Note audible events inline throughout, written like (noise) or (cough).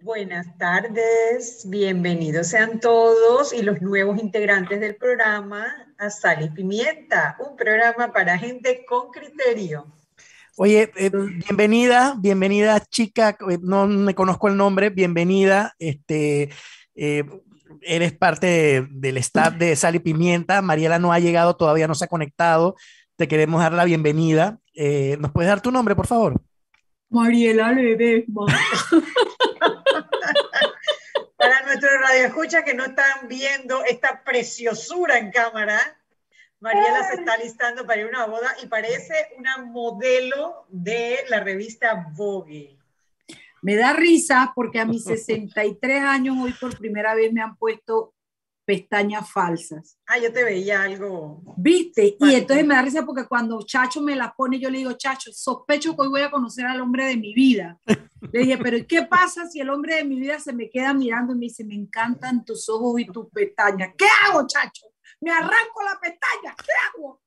Buenas tardes, bienvenidos sean todos y los nuevos integrantes del programa a Sal y Pimienta, un programa para gente con criterio. Oye, eh, bienvenida, bienvenida chica, eh, no me conozco el nombre, bienvenida, este, eh, eres parte del staff de Sal y Pimienta, Mariela no ha llegado, todavía no se ha conectado, te queremos dar la bienvenida. ¿Nos puedes dar tu nombre, por favor? Mariela Ledesma. (laughs) Para nuestros radioescuchas que no están viendo esta preciosura en cámara, Mariela se está listando para ir a una boda y parece una modelo de la revista Vogue. Me da risa porque a mis 63 años hoy por primera vez me han puesto pestañas falsas. Ah, yo te veía algo. ¿Viste? Y entonces me da risa porque cuando Chacho me las pone, yo le digo, Chacho, sospecho que hoy voy a conocer al hombre de mi vida. (laughs) Le dije, pero ¿qué pasa si el hombre de mi vida se me queda mirando y me dice, me encantan tus ojos y tus pestañas? ¿Qué hago, Chacho? Me arranco la pestaña, ¿qué hago?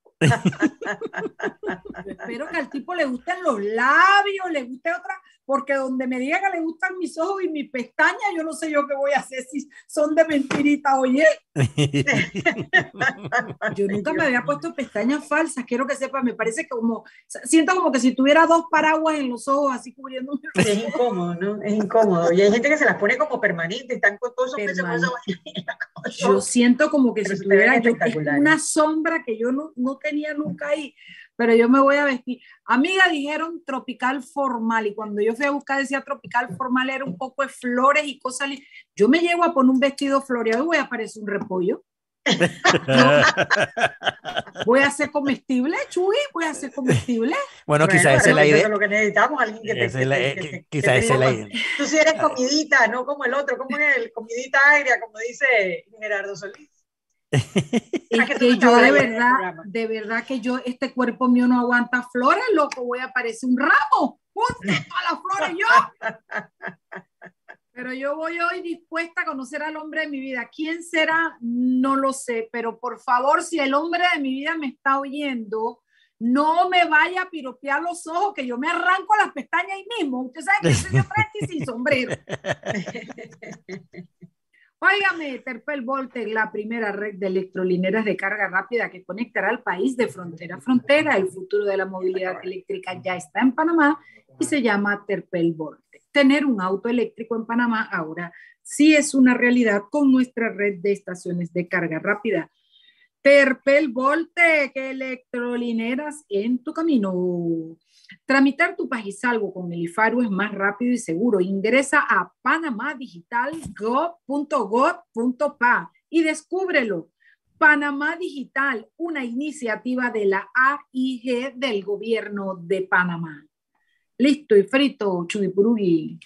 Espero que al tipo le gusten los labios, le guste otra, porque donde me diga que le gustan mis ojos y mis pestañas, yo no sé yo qué voy a hacer si son de mentirita, oye. (laughs) yo nunca me había puesto pestañas falsas, quiero que sepa, me parece que como, siento como que si tuviera dos paraguas en los ojos así cubriendo. Es incómodo, ¿no? Es incómodo. Y hay gente que se las pone como permanentes, están con todos esos Yo siento como que si tuviera una sombra que yo no, no tenía nunca ahí pero yo me voy a vestir. Amiga, dijeron tropical formal y cuando yo fui a buscar decía tropical formal era un poco de flores y cosas. Yo me llevo a poner un vestido floreado y voy a parecer un repollo. (laughs) voy a ser comestible, Chuy, voy a ser comestible. Bueno, quizás esa es la idea. lo que necesitamos, alguien que te, Quizás esa es la idea. Tú sí eres comidita, no como el otro, como el comidita agria, como dice Gerardo Solís. Es que yo de verdad, de verdad que yo, este cuerpo mío no aguanta flores, loco, voy a parecer un ramo, (laughs) todas las flores yo. Pero yo voy hoy dispuesta a conocer al hombre de mi vida. ¿Quién será? No lo sé, pero por favor, si el hombre de mi vida me está oyendo, no me vaya a piropear los ojos, que yo me arranco las pestañas ahí mismo. Usted sabe que soy de frente y sin sombrero. Óigame, Terpel Voltec, la primera red de electrolineras de carga rápida que conectará al país de frontera a frontera. El futuro de la movilidad eléctrica ya está en Panamá y se llama Terpel Voltec. Tener un auto eléctrico en Panamá ahora sí es una realidad con nuestra red de estaciones de carga rápida. Terpel Voltec, electrolineras en tu camino. Tramitar tu Pagisalvo con el IFARU es más rápido y seguro. Ingresa a panamadigital.gov.pa y descúbrelo. Panamá Digital, una iniciativa de la AIG del gobierno de Panamá. Listo y frito, Chudipurugui.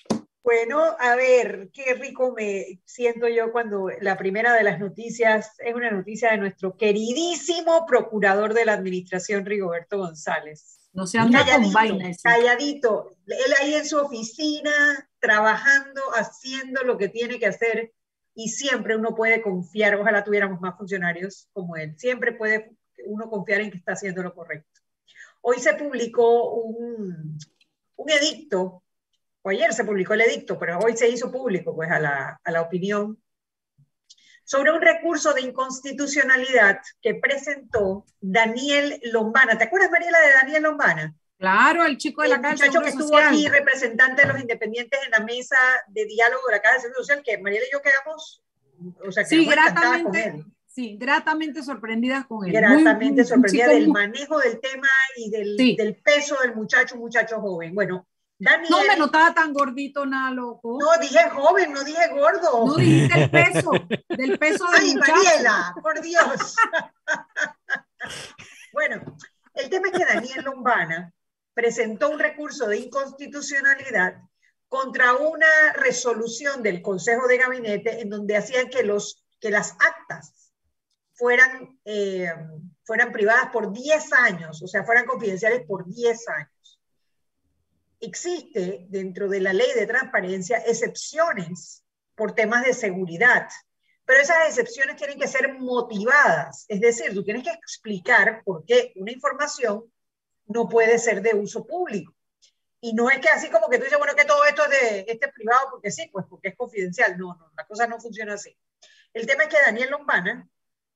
Bueno, a ver, qué rico me siento yo cuando la primera de las noticias es una noticia de nuestro queridísimo procurador de la administración, Rigoberto González. No se anda con vaina. Calladito. Él ahí en su oficina, trabajando, haciendo lo que tiene que hacer. Y siempre uno puede confiar, ojalá tuviéramos más funcionarios como él, siempre puede uno confiar en que está haciendo lo correcto. Hoy se publicó un, un edicto, o ayer se publicó el edicto, pero hoy se hizo público pues a la, a la opinión sobre un recurso de inconstitucionalidad que presentó Daniel Lombana. ¿Te acuerdas, Mariela, de Daniel Lombana? Claro, el chico de la Casa muchacho que estuvo aquí, representante de los independientes en la mesa de diálogo de la Casa de Servicio Social, que Mariela y yo quedamos, o sea, sí, gratamente, sí, gratamente sorprendidas con él. Gratamente sorprendidas del manejo del tema y del, del peso del muchacho, muchacho joven. Bueno, no me notaba tan gordito, nada, loco. No, dije joven, no dije gordo. No dijiste el peso, del peso de Ay, Mariela, por Dios. (laughs) bueno, el tema es que Daniel Lombana presentó un recurso de inconstitucionalidad contra una resolución del Consejo de Gabinete en donde hacían que, los, que las actas fueran, eh, fueran privadas por 10 años, o sea, fueran confidenciales por 10 años existe dentro de la ley de transparencia excepciones por temas de seguridad, pero esas excepciones tienen que ser motivadas, es decir, tú tienes que explicar por qué una información no puede ser de uso público. Y no es que así como que tú dices, bueno, que todo esto es de este privado, porque sí, pues porque es confidencial. No, no, la cosa no funciona así. El tema es que Daniel Lombana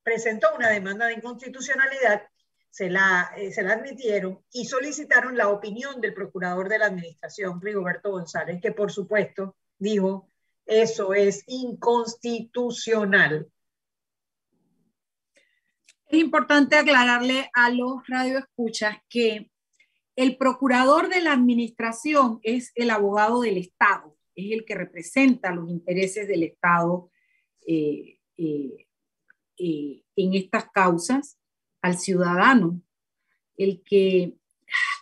presentó una demanda de inconstitucionalidad, se la, eh, se admitieron y solicitaron la opinión del procurador de la administración, Rigoberto González, que por supuesto dijo, eso es inconstitucional. Es importante aclararle a los radioescuchas que el procurador de la administración es el abogado del Estado, es el que representa los intereses del Estado eh, eh, en estas causas al ciudadano, el que,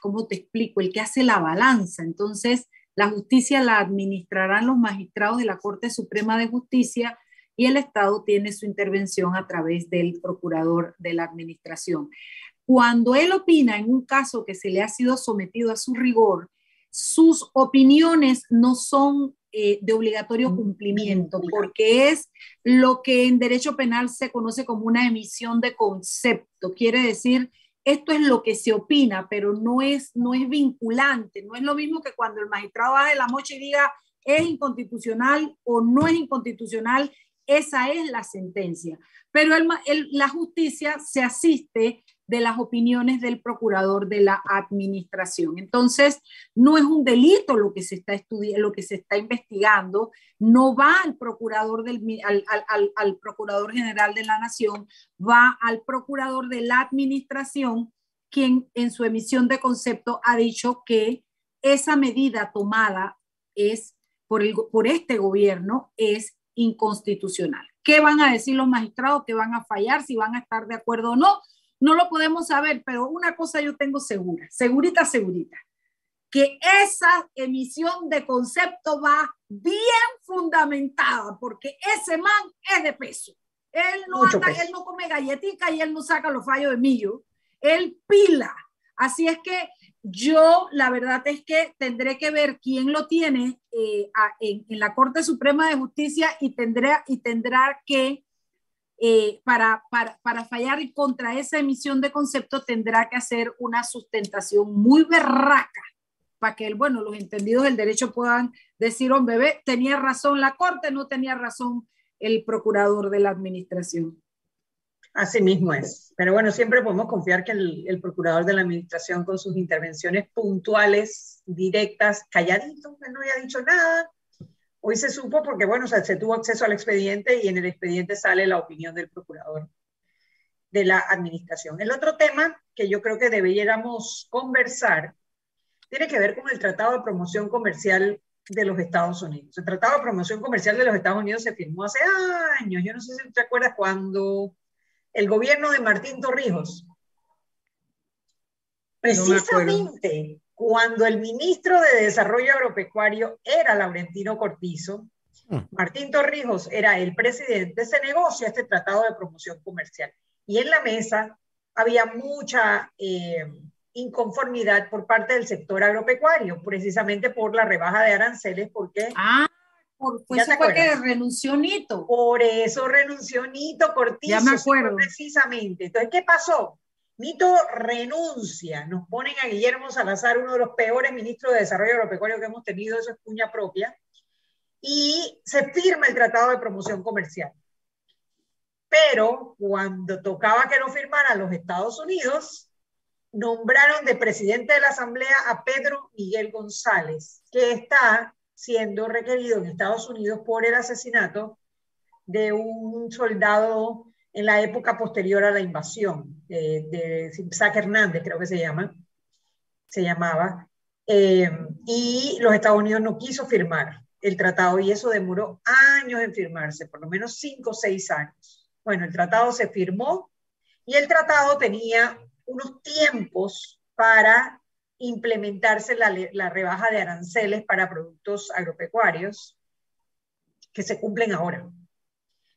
¿cómo te explico? El que hace la balanza. Entonces, la justicia la administrarán los magistrados de la Corte Suprema de Justicia y el Estado tiene su intervención a través del procurador de la administración. Cuando él opina en un caso que se le ha sido sometido a su rigor, sus opiniones no son eh, de obligatorio cumplimiento, porque es lo que en derecho penal se conoce como una emisión de concepto. Quiere decir, esto es lo que se opina, pero no es, no es vinculante. No es lo mismo que cuando el magistrado baje la mocha y diga es inconstitucional o no es inconstitucional esa es la sentencia. Pero la justicia se asiste de las opiniones del procurador de la administración. Entonces, no es un delito lo que se está lo que se está investigando, no va al procurador del al, procurador general de la nación, va al procurador de la administración, quien en su emisión de concepto ha dicho que esa medida tomada es por, el, por este gobierno es inconstitucional. ¿Qué van a decir los magistrados? ¿Qué van a fallar? ¿Si van a estar de acuerdo o no? No lo podemos saber, pero una cosa yo tengo segura, segurita, segurita, que esa emisión de concepto va bien fundamentada, porque ese man es de peso. Él no, él no come galletica y él no saca los fallos de millo, él pila. Así es que yo, la verdad es que tendré que ver quién lo tiene eh, en, la Corte Suprema de Justicia y, tendré, y tendrá que, eh, para, para, para, fallar contra esa emisión de concepto, tendrá que hacer una sustentación muy berraca para que, bueno, los entendidos del derecho puedan decir, hombre, tenía razón la Corte, no tenía razón el procurador de la administración. Así mismo es. Pero bueno, siempre podemos confiar que el, procurador de la administración con sus intervenciones puntuales, directas, calladitos, que no había dicho nada. Hoy se supo porque, bueno, se tuvo acceso al expediente y en el expediente sale la opinión del procurador de la administración. El otro tema que yo creo que deberíamos conversar tiene que ver con el Tratado de Promoción Comercial de los Estados Unidos. El Tratado de Promoción Comercial de los Estados Unidos se firmó hace años. Yo no sé si te acuerdas cuando el gobierno de Martín Torrijos. Precisamente cuando el ministro de Desarrollo Agropecuario era Laurentino Cortizo, hmm. Martín Torrijos era el presidente, se negocia este tratado de promoción comercial. Y en la mesa había mucha eh, inconformidad por parte del sector agropecuario, precisamente por la rebaja de aranceles, porque ah. Por eso fue que renunció Nito. Por eso renunció Nito Cortizo. Ya me acuerdo. Precisamente. Entonces, ¿qué pasó? Nito renuncia. Nos ponen a Guillermo Salazar, uno de los peores ministros de Desarrollo Agropecuario que hemos tenido, eso es cuña propia. Y se firma el Tratado de Promoción Comercial. Pero cuando tocaba que lo firmara los Estados Unidos, nombraron de presidente de la Asamblea a Pedro Miguel González, que está siendo requerido en Estados Unidos por el asesinato de un soldado en la época posterior a la invasión, de, de Isaac Hernández, creo que se llama, se llamaba, eh, y los Estados Unidos no quiso firmar el tratado y eso demoró años en firmarse, por lo menos cinco o seis años. Bueno, el tratado se firmó y el tratado tenía unos tiempos para implementarse la, rebaja de aranceles para productos agropecuarios que se cumplen ahora.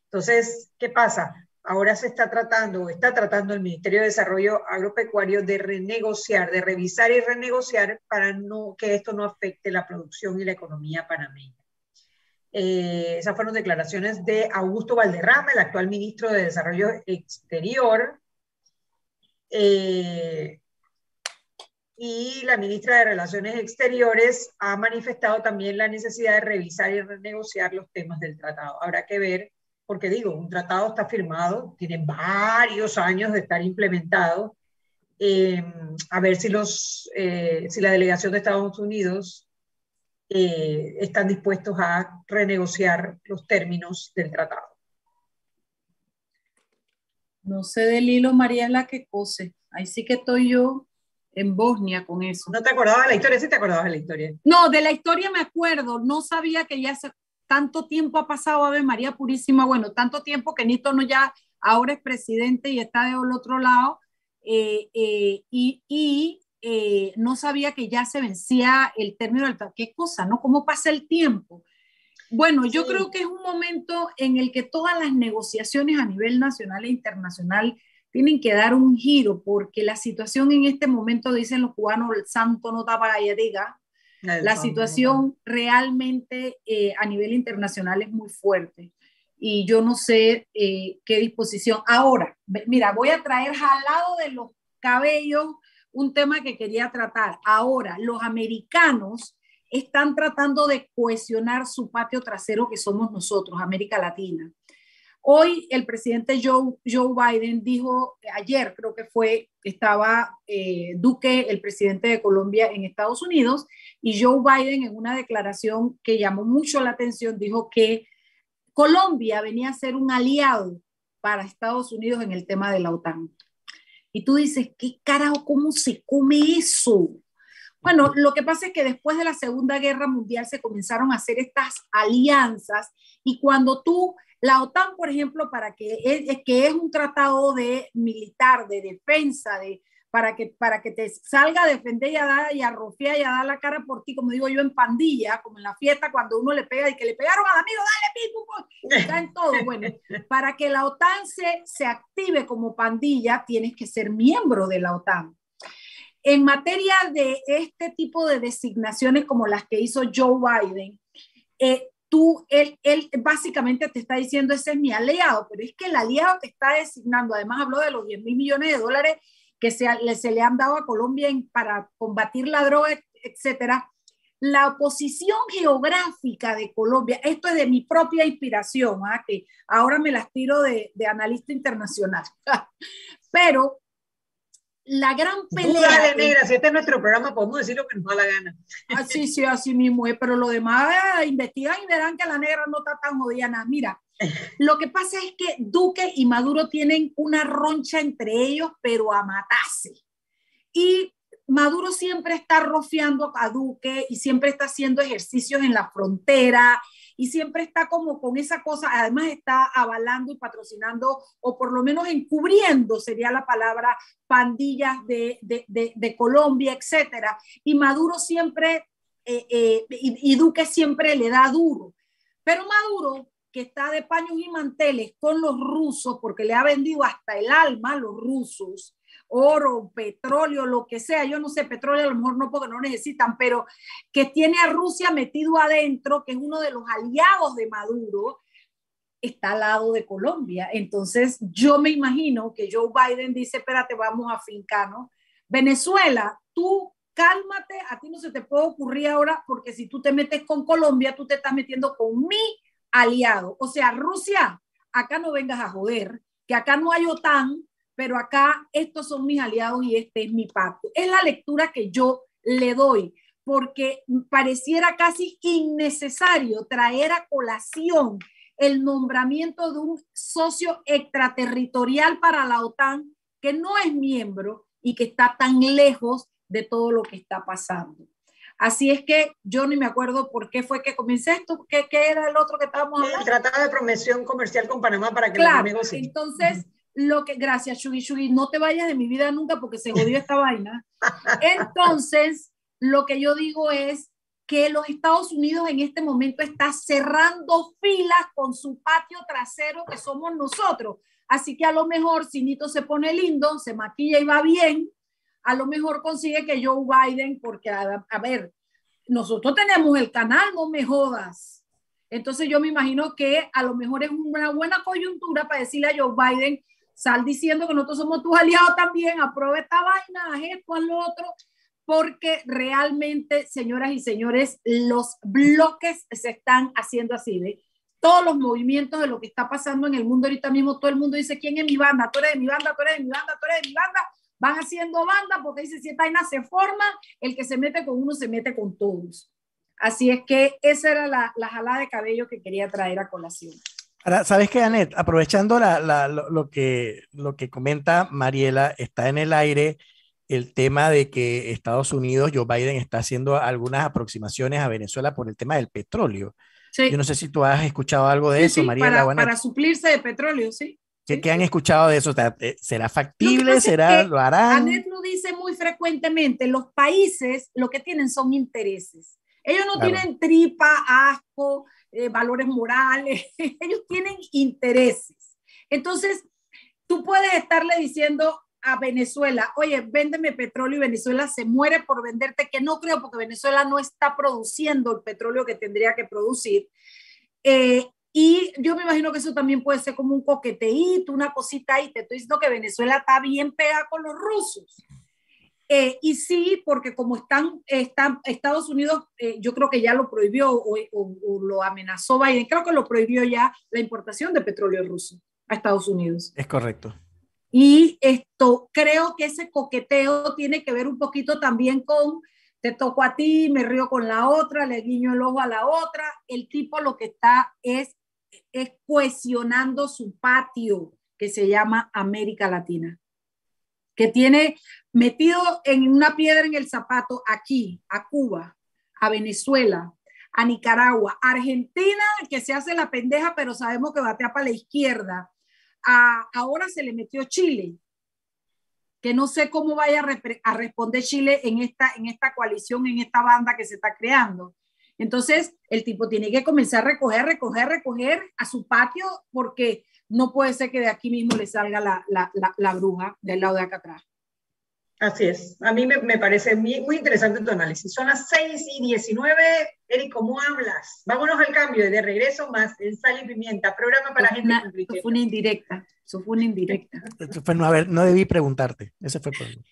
Entonces, ¿qué pasa? Ahora se está tratando, está tratando el Ministerio de Desarrollo Agropecuario de renegociar, de revisar y renegociar para no, que esto no afecte la producción y la economía panameña. Eh, esas fueron declaraciones de Augusto Valderrama, el actual ministro de Desarrollo Exterior. Eh, y la ministra de Relaciones Exteriores ha manifestado también la necesidad de revisar y renegociar los temas del tratado. Habrá que ver, porque digo, un tratado está firmado, tiene varios años de estar implementado, eh, a ver si, los, eh, si la delegación de Estados Unidos eh, están dispuestos a renegociar los términos del tratado. No sé del hilo, María es la que cose. Ahí sí que estoy yo en Bosnia con eso. ¿No te acordabas de la historia? Sí te acordabas de la historia. No, de la historia me acuerdo. No sabía que ya hace tanto tiempo ha pasado Ave María Purísima. Bueno, tanto tiempo que Nito no ya ahora es presidente y está del otro lado. Eh, eh, y, y eh, no sabía que ya se vencía el término del... ¿Qué cosa, no? ¿Cómo pasa el tiempo? Bueno, yo creo que es un momento en el que todas las negociaciones a nivel nacional e internacional tienen que dar un giro porque la situación en este momento, dicen los cubanos, el santo no tapa la diga, la situación realmente eh, a nivel internacional es muy fuerte y yo no sé eh, qué disposición. Ahora, mira, voy a traer jalado de los cabellos un tema que quería tratar. Ahora, los americanos están tratando de cohesionar su patio trasero que somos nosotros, América Latina. Hoy el presidente Joe, Biden dijo, ayer creo que fue, estaba eh, Duque, el presidente de Colombia en Estados Unidos, y Joe Biden en una declaración que llamó mucho la atención dijo que Colombia venía a ser un aliado para Estados Unidos en el tema de la OTAN. Y tú dices, ¿qué carajo, cómo se come eso? Bueno, lo que pasa es que después de la Segunda Guerra Mundial se comenzaron a hacer estas alianzas y cuando tú la OTAN, por ejemplo, para que es, que es un tratado de militar, de defensa, de, para, que, para que te salga a defender y a dar y a rofiar y a dar la cara por ti, como digo yo, en pandilla, como en la fiesta cuando uno le pega y que le pegaron al amigo, dale, pico, está en todo. (laughs) Bueno, para que la OTAN se, se active como pandilla, tienes que ser miembro de la OTAN. En materia de este tipo de designaciones como las que hizo Joe Biden, eh, tú, él, él básicamente te está diciendo, ese es mi aliado, pero es que el aliado que está designando, además habló de los 10 mil millones de dólares que se, se le han dado a Colombia para combatir la droga, etcétera. La posición geográfica de Colombia, esto es de mi propia inspiración, ¿ah? que ahora me las tiro de, de analista internacional, (laughs) pero la gran pelea. de negra, si este es nuestro programa, podemos decir lo que nos da la gana. Ah, sí, sí, así mismo es, pero lo demás eh, investigan y verán que la negra no está tan jodida nada. Mira, (laughs) lo que pasa es que Duque y Maduro tienen una roncha entre ellos, pero a matarse. Y Maduro siempre está rofiando a Duque y siempre está haciendo ejercicios en la frontera y siempre está como con esa cosa, además está avalando y patrocinando, o por lo menos encubriendo, sería la palabra, pandillas de, de, de, Colombia, etcétera. Y Maduro siempre, eh, eh, y, y Duque siempre le da duro. Pero Maduro, que está de paños y manteles con los rusos, porque le ha vendido hasta el alma a los rusos, oro, petróleo, lo que sea, yo no sé, petróleo a lo mejor no porque no necesitan, pero que tiene a Rusia metido adentro, que es uno de los aliados de Maduro, está al lado de Colombia. Entonces, yo me imagino que Joe Biden dice, espérate, vamos a fincarnos. Venezuela, tú cálmate, a ti no se te puede ocurrir ahora, porque si tú te metes con Colombia, tú te estás metiendo con mi aliado. O sea, Rusia, acá no vengas a joder, que acá no hay OTAN, pero acá estos son mis aliados y este es mi pacto. Es la lectura que yo le doy, porque pareciera casi innecesario traer a colación el nombramiento de un socio extraterritorial para la OTAN que no es miembro y que está tan lejos de todo lo que está pasando. Así es que yo ni me acuerdo por qué fue que comencé esto, qué, era el otro que estábamos hablando. El Tratado de Promoción Comercial con Panamá para que claro, los amigos... Entonces, lo que, gracias, Shugi Shugi, no te vayas de mi vida nunca porque se jodió esta vaina. Entonces, lo que yo digo es que los Estados Unidos en este momento está cerrando filas con su patio trasero que somos nosotros. Así que a lo mejor si Nito se pone lindo, se maquilla y va bien, a lo mejor consigue que Joe Biden, porque a, a ver, nosotros tenemos el canal, no me jodas. Entonces yo me imagino que a lo mejor es una buena coyuntura para decirle a Joe Biden, sal diciendo que nosotros somos tus aliados también, aprueba esta vaina, haz esto, haz lo otro, porque realmente, señoras y señores, los bloques se están haciendo así, de todos los movimientos de lo que está pasando en el mundo ahorita mismo, todo el mundo dice, ¿quién es mi banda? Tú eres de mi banda, tú eres de mi banda, tú eres de mi banda. Van haciendo banda porque dice, si esta vaina se forma, el que se mete con uno se mete con todos. Así es que esa era la, la jalada de cabello que quería traer a colación. Ahora, ¿sabes qué, Anet? Aprovechando la, la, lo, lo, que, lo que comenta Mariela, está en el aire el tema de que Estados Unidos, Joe Biden está haciendo algunas aproximaciones a Venezuela por el tema del petróleo. Sí. Yo no sé si tú has escuchado algo de sí, eso, sí, Mariela. Para, para, suplirse de petróleo, sí. ¿Qué, ¿Qué, han escuchado de eso? Eh, ¿Será factible? ¿Será? ¿Lo harán? Anet lo dice muy frecuentemente, los países lo que tienen son intereses. Ellos no claro. tienen tripa, asco, eh, valores morales, (laughs) ellos tienen intereses. Entonces, tú puedes estarle diciendo a Venezuela, oye, véndeme petróleo y Venezuela se muere por venderte, que no creo porque Venezuela no está produciendo el petróleo que tendría que producir. Eh, y yo me imagino que eso también puede ser como un coqueteíto, una cosita ahí. Te estoy diciendo que Venezuela está bien pegada con los rusos. Eh, y sí, porque como están, están Estados Unidos, eh, yo creo que ya lo prohibió o, o, o, lo amenazó Biden, creo que lo prohibió ya la importación de petróleo ruso a Estados Unidos. Es correcto. Y esto, creo que ese coqueteo tiene que ver un poquito también con, te toco a ti, me río con la otra, le guiño el ojo a la otra. El tipo lo que está es, es cohesionando su patio, que se llama América Latina, que tiene metido en una piedra en el zapato aquí, a Cuba, a Venezuela, a Nicaragua, Argentina, que se hace la pendeja, pero sabemos que batea para la izquierda a, ahora se le metió Chile, que no sé cómo vaya a, a, responder Chile en esta, en esta coalición, en esta banda que se está creando. Entonces, el tipo tiene que comenzar a recoger, recoger, recoger a su patio, porque no puede ser que de aquí mismo le salga la, la, la, la bruja del lado de acá atrás. Así es. A mí me, me, parece muy, muy interesante tu análisis. Son las 6 y 19. Eric, ¿cómo hablas? Vámonos al cambio de regreso más en Sal y Pimienta, programa para gente una, Eso fue una indirecta. Eso fue una indirecta. Eso fue, no, a ver, no debí preguntarte. Ese fue el problema.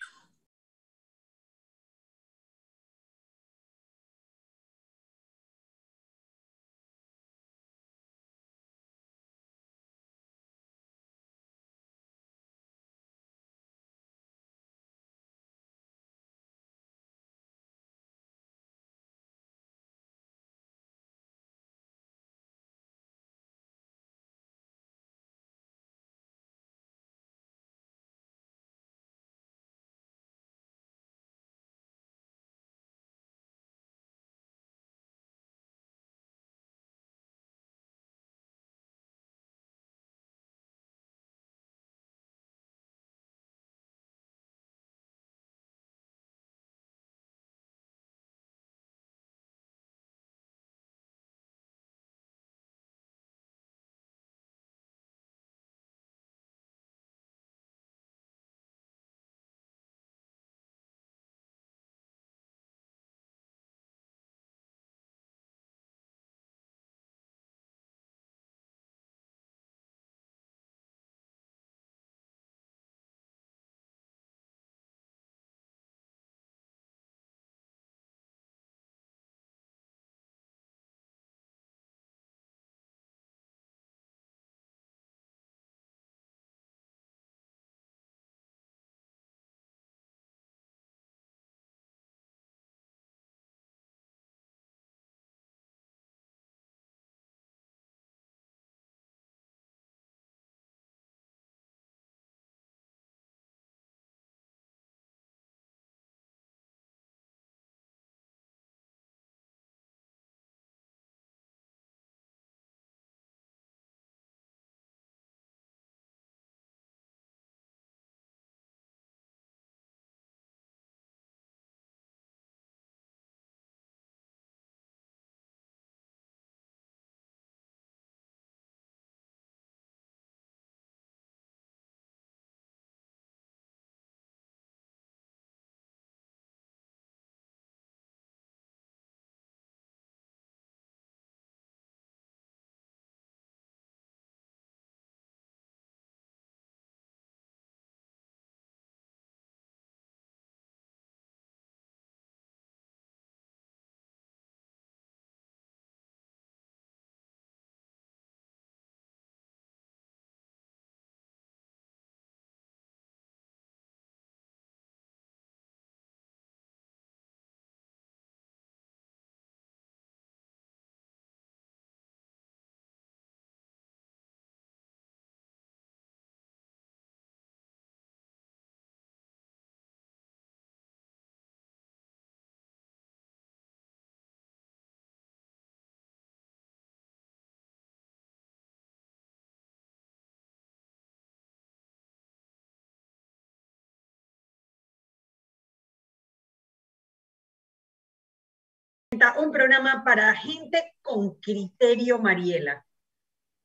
Un programa para gente con criterio, Mariela.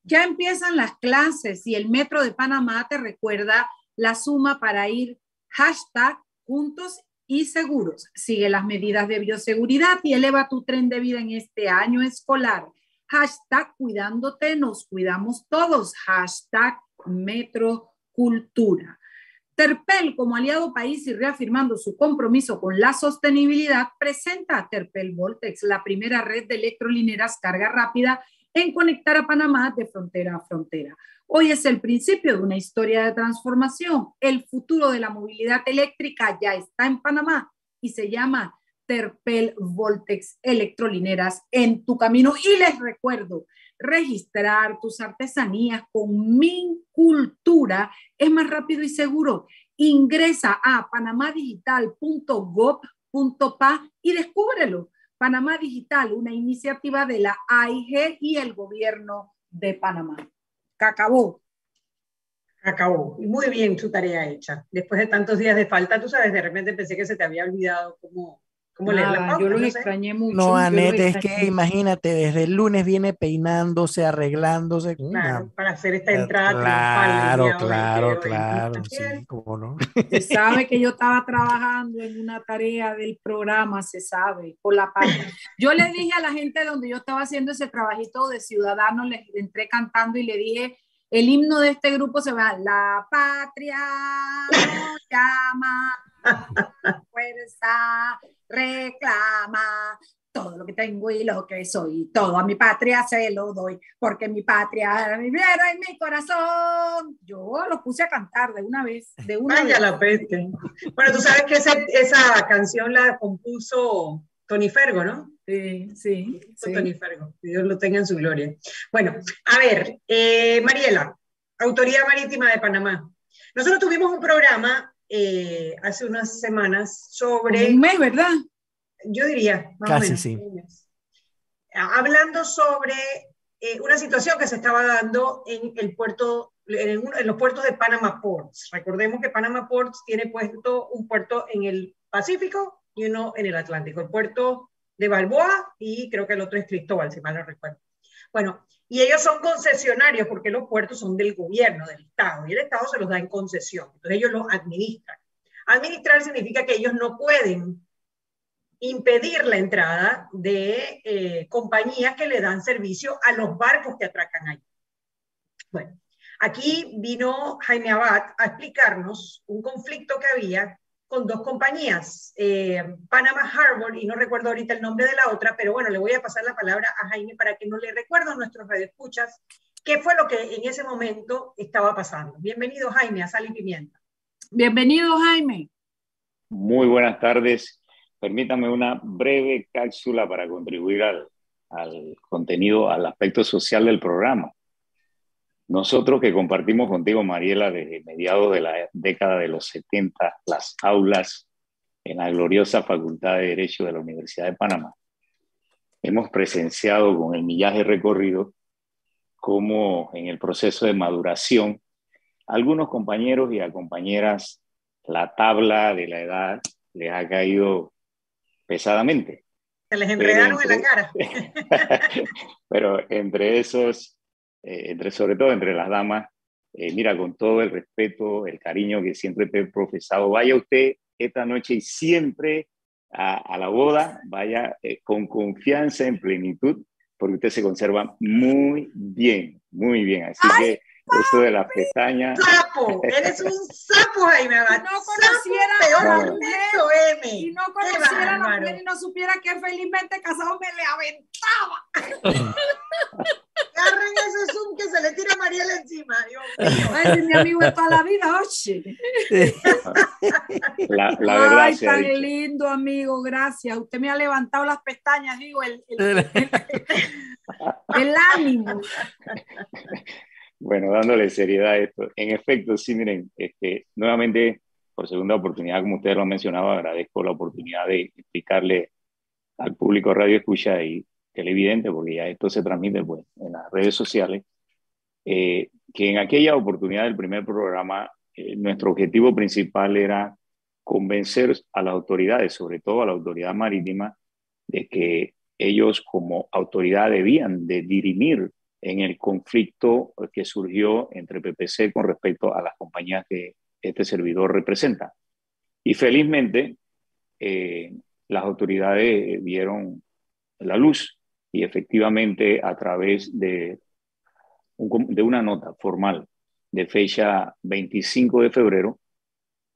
Ya empiezan las clases y el Metro de Panamá te recuerda la suma para ir hashtag juntos y seguros. Sigue las medidas de bioseguridad y eleva tu tren de vida en este año escolar. Hashtag cuidándote, nos cuidamos todos. Hashtag metrocultura. Terpel, como aliado país y reafirmando su compromiso con la sostenibilidad, presenta a Terpel Voltex, la primera red de electrolineras carga rápida en conectar a Panamá de frontera a frontera. Hoy es el principio de una historia de transformación. El futuro de la movilidad eléctrica ya está en Panamá y se llama Terpel Voltex Electrolineras en tu camino. Y les recuerdo, registrar tus artesanías con Min Cultura es más rápido y seguro. Ingresa a panamadigital.gov.pa y descúbrelo. Panamá Digital, una iniciativa de la AIG y el gobierno de Panamá acabó. Acabó. Muy bien su tarea hecha. Después de tantos días de falta, tú sabes, de repente pensé que se te había olvidado cómo, cómo leer la Yo lo extrañé mucho. No, Anette, es que imagínate, desde el lunes viene peinándose, arreglándose. Claro, para hacer esta entrada Claro, claro, claro. Sí, cómo no. Se sabe que yo (laughs) estaba trabajando en una tarea del programa, se sabe, por la parte. Yo le dije a la gente donde yo estaba haciendo ese trabajito de ciudadano, les entré cantando y le dije el himno de este grupo se va, la patria nos llama, fuerza reclama, todo lo que tengo y lo que soy, todo a mi patria se lo doy, porque mi patria vivero en mi corazón. Yo lo puse a cantar de una vez, de una Vaya la peste. Bueno, tú sabes que esa canción la compuso Tony Fergo, ¿no? Sí, sí. Tony Fergo, Dios lo tenga en su gloria. Bueno, a ver, eh, Mariela, Autoridad Marítima de Panamá. Nosotros tuvimos un programa eh, hace unas semanas sobre... Un mes, ¿verdad? Yo diría, más Casi, o menos, sí. Hablando sobre eh, una situación que se estaba dando en el puerto, en, en, los puertos de Panama Ports. Recordemos que Panama Ports tiene puesto un puerto en el Pacífico y uno en el Atlántico. El puerto de Balboa y creo que el otro es Cristóbal, si mal no recuerdo. Bueno, y ellos son concesionarios porque los puertos son del gobierno, del Estado, y el Estado se los da en concesión. Entonces ellos los administran. Administrar significa que ellos no pueden impedir la entrada de eh, compañías que le dan servicio a los barcos que atracan ahí. Bueno, aquí vino Jaime Abad a explicarnos un conflicto que había con dos compañías, eh, Panama Harbor, y no recuerdo ahorita el nombre de la otra, pero bueno, le voy a pasar la palabra a Jaime para que no le recuerdo a nuestros radioescuchas qué fue lo que en ese momento estaba pasando. Bienvenido, Jaime, a Sal y Pimienta. Bienvenido, Jaime. Muy buenas tardes. Permítame una breve cápsula para contribuir al, al contenido, al aspecto social del programa. Nosotros que compartimos contigo, Mariela, desde mediados de la década de los 70, las aulas en la gloriosa Facultad de Derecho de la Universidad de Panamá, hemos presenciado con el millaje recorrido cómo en el proceso de maduración algunos compañeros y a compañeras la tabla de la edad les ha caído pesadamente. Se les enredaron en la cara. (laughs) pero entre esos eh, entre, sobre todo entre las damas, eh, mira, con todo el respeto, el cariño que siempre te he profesado, vaya usted esta noche y siempre a, la boda, vaya eh, con confianza, en plenitud, porque usted se conserva muy bien, muy bien. Así que eso de las pestañas. ¡Sapo! Eres un sapo, Jaime Abad. No conociera peor a la mujer, y no conociera a la mujer y no supiera que felizmente casado me le aventaba. (laughs) Agarren ese zoom que se le tira a Mariela encima. Dios mío. Ay, mi amigo de toda la vida, oye. La, la verdad Ay, tan lindo, amigo, gracias. Usted me ha levantado las pestañas, digo, el, el, el, el ánimo. Bueno, dándole seriedad a esto. En efecto, sí, miren, este, nuevamente, por segunda oportunidad, como ustedes lo han mencionado, agradezco la oportunidad de explicarle al público radio escucha y televidente, porque ya esto se transmite pues, en las redes sociales, eh, que en aquella oportunidad del primer programa, eh, nuestro objetivo principal era convencer a las autoridades, sobre todo a la autoridad marítima, de que ellos como autoridad debían de dirimir en el conflicto que surgió entre PPC con respecto a las compañías que este servidor representa. Y felizmente eh, las autoridades vieron la luz y efectivamente a través de, una nota formal de fecha 25 de febrero,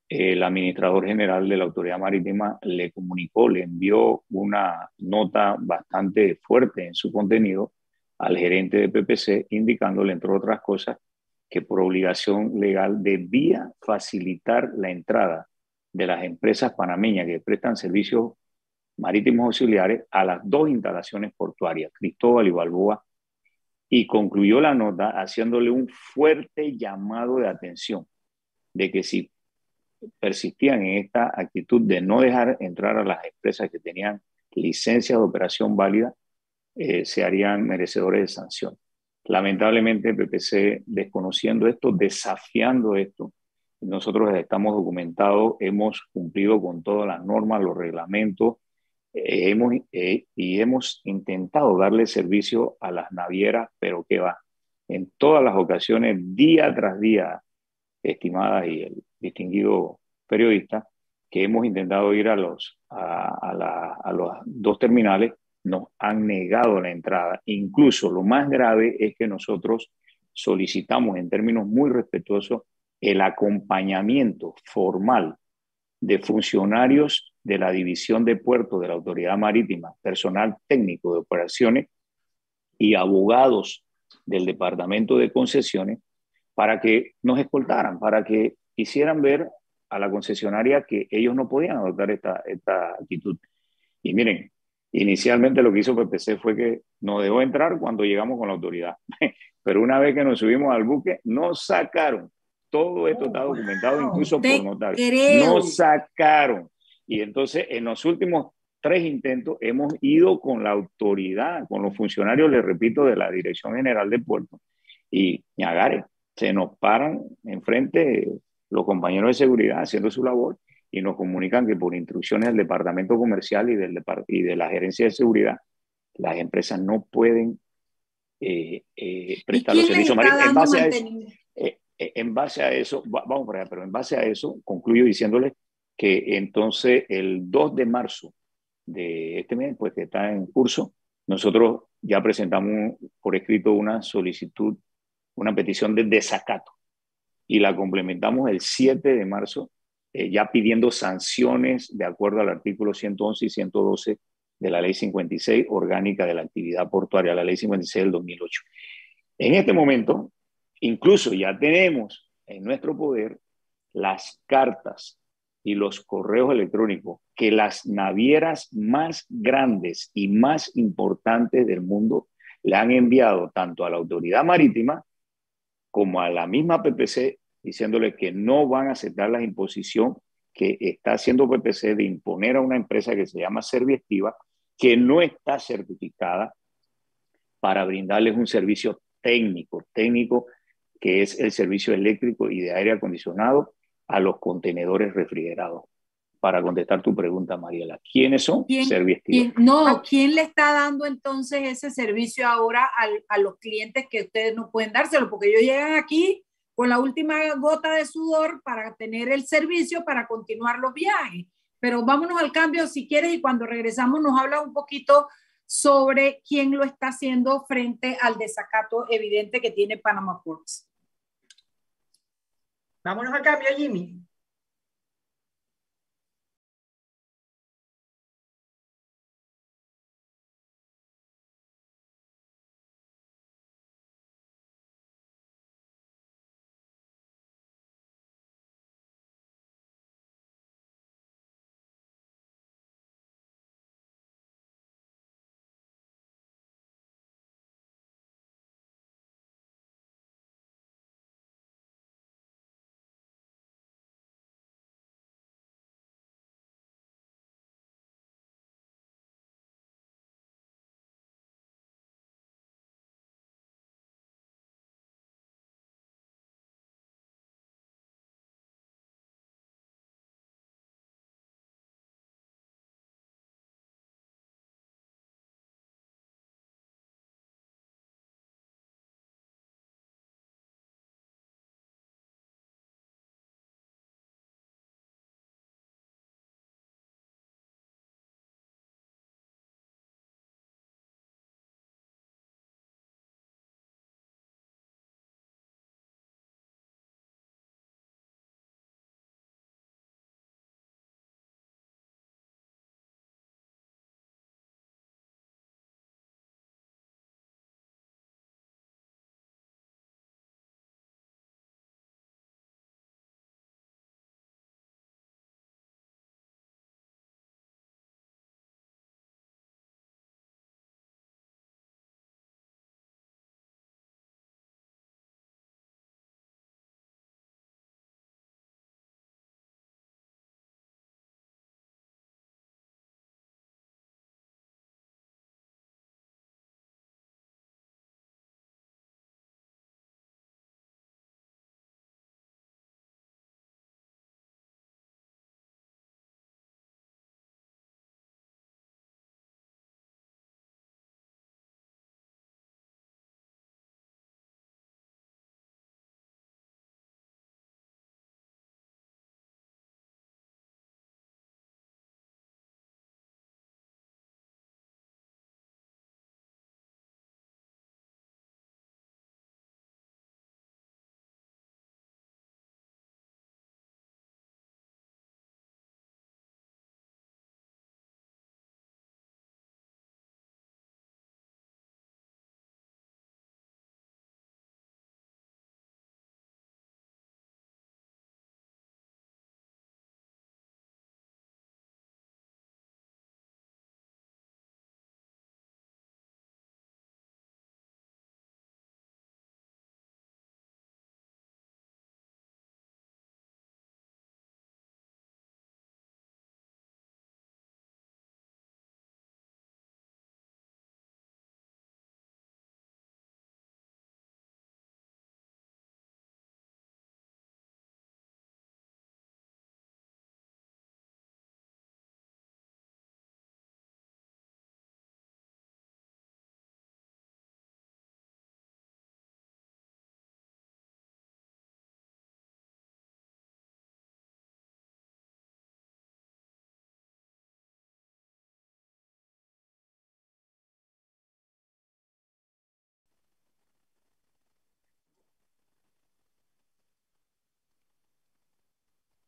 el administrador general de la Autoridad Marítima le comunicó, le envió una nota bastante fuerte en su contenido al gerente de PPC, indicándole, entre otras cosas, que por obligación legal debía facilitar la entrada de las empresas panameñas que prestan servicios marítimos auxiliares a las dos instalaciones portuarias, Cristóbal y Balboa, y concluyó la nota haciéndole un fuerte llamado de atención de que si persistían en esta actitud de no dejar entrar a las empresas que tenían licencias de operación válida, eh, se harían merecedores de sanción. Lamentablemente, PPC, desconociendo esto, desafiando esto, nosotros estamos documentados, hemos cumplido con todas las normas, los reglamentos, eh, hemos, eh, y hemos intentado darle servicio a las navieras, pero ¿qué va? En todas las ocasiones, día tras día, estimada y el distinguido periodista, que hemos intentado ir a los, a, a los dos terminales, nos han negado la entrada. Incluso lo más grave es que nosotros solicitamos en términos muy respetuosos el acompañamiento formal de funcionarios de la División de Puertos de la Autoridad Marítima, personal técnico de operaciones y abogados del Departamento de Concesiones para que nos escoltaran, para que hicieran ver a la concesionaria que ellos no podían adoptar esta, esta actitud. Y miren, inicialmente lo que hizo PPC fue que nos dejó entrar cuando llegamos con la autoridad, (laughs) pero una vez que nos subimos al buque, nos sacaron. Todo esto está oh, documentado incluso por notario. Nos sacaron. Y entonces en los últimos tres intentos hemos ido con la autoridad, con los funcionarios, les repito, de la Dirección General de Puerto. Y ñagare, se nos paran enfrente los compañeros de seguridad haciendo su labor y nos comunican que por instrucciones del departamento comercial y, del y de la gerencia de seguridad, las empresas no pueden eh, eh, prestar los servicios. En base, a eso, eh, en base a eso, vamos por allá, pero en base a eso, concluyo diciéndoles que entonces el 2 de marzo de este mes, pues que está en curso, nosotros ya presentamos por escrito una solicitud una petición de desacato y la complementamos el 7 de marzo, eh, ya pidiendo sanciones de acuerdo al artículo 111 y 112 de la Ley 56 orgánica de la actividad portuaria, la Ley 56 del 2008. En este momento, incluso ya tenemos en nuestro poder las cartas y los correos electrónicos que las navieras más grandes y más importantes del mundo le han enviado tanto a la autoridad marítima como a la misma PPC diciéndole que no van a aceptar la imposición que está haciendo PPC de imponer a una empresa que se llama Serviestiva, que no está certificada para brindarles un servicio técnico, técnico que es el servicio eléctrico y de aire acondicionado a los contenedores refrigerados. Para contestar tu pregunta, Mariela, ¿quiénes son Serviestiva? no, ¿quién le está dando entonces ese servicio ahora a los clientes que ustedes no pueden dárselo? Porque ellos llegan aquí con la última gota de sudor para tener el servicio para continuar los viajes. Pero vámonos al cambio si quieres y cuando regresamos nos habla un poquito sobre quién lo está haciendo frente al desacato evidente que tiene Panama Ports. Vámonos al cambio, Jimmy.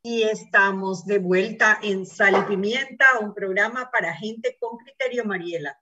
Y estamos de vuelta en Sal y Pimienta, un programa para gente con criterio, Mariela.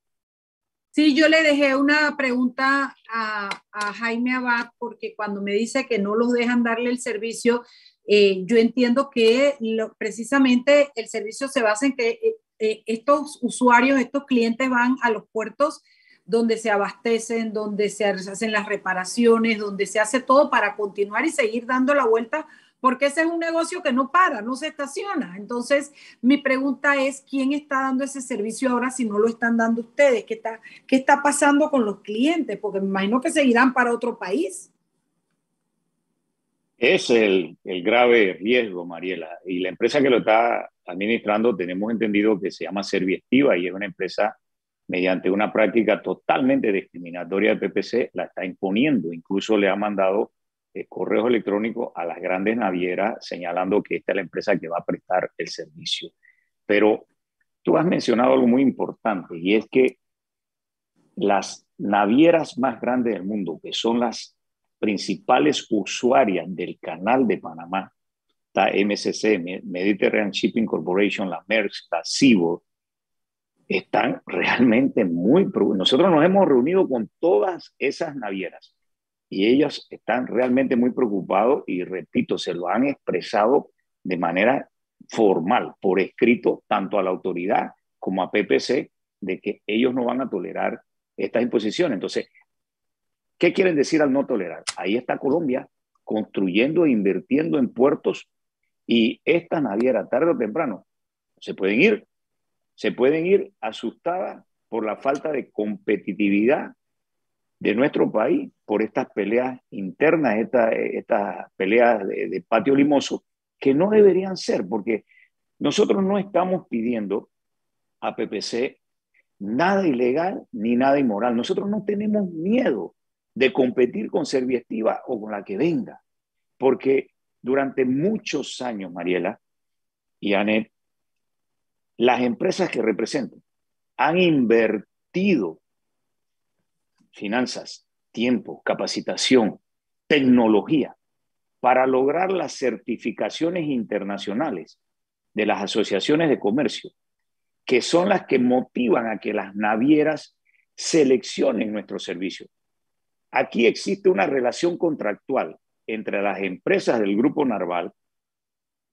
Sí, yo le dejé una pregunta a, Jaime Abad porque cuando me dice que no los dejan darle el servicio, eh, yo entiendo que precisamente el servicio se basa en que eh, eh, estos usuarios, estos clientes van a los puertos donde se abastecen, donde se hacen las reparaciones, donde se hace todo para continuar y seguir dando la vuelta porque ese es un negocio que no para, no se estaciona. Entonces, mi pregunta es, ¿quién está dando ese servicio ahora si no lo están dando ustedes? ¿Qué está, qué está pasando con los clientes? Porque me imagino que seguirán para otro país. Es el, el grave riesgo, Mariela. Y la empresa que lo está administrando, tenemos entendido que se llama Serviestiva y es una empresa mediante una práctica totalmente discriminatoria de PPC, la está imponiendo. Incluso le ha mandado eh, correos electrónicos a las grandes navieras señalando que esta es la empresa que va a prestar el servicio. Pero tú has mencionado algo muy importante y es que las navieras más grandes del mundo, que son las principales usuarias del canal de Panamá, la MSC, Mediterranean Shipping Corporation, la Maersk, la Seaboard, están realmente muy... Nosotros nos hemos reunido con todas esas navieras y ellos están realmente muy preocupados y repito, se lo han expresado de manera formal, por escrito, tanto a la autoridad como a PPC, de que ellos no van a tolerar estas imposiciones. Entonces, ¿qué quieren decir al no tolerar? Ahí está Colombia construyendo e invirtiendo en puertos y esta naviera tarde o temprano se pueden ir, se pueden ir asustadas por la falta de competitividad de nuestro país por estas peleas internas, estas peleas de, patio limoso, que no deberían ser, porque nosotros no estamos pidiendo a PPC nada ilegal ni nada inmoral. Nosotros no tenemos miedo de competir con Serviestiva o con la que venga, porque durante muchos años, Mariela y Anet, las empresas que representan han invertido finanzas, tiempo, capacitación, tecnología, para lograr las certificaciones internacionales de las asociaciones de comercio, que son las que motivan a que las navieras seleccionen nuestro servicio. Aquí existe una relación contractual entre las empresas del Grupo Narval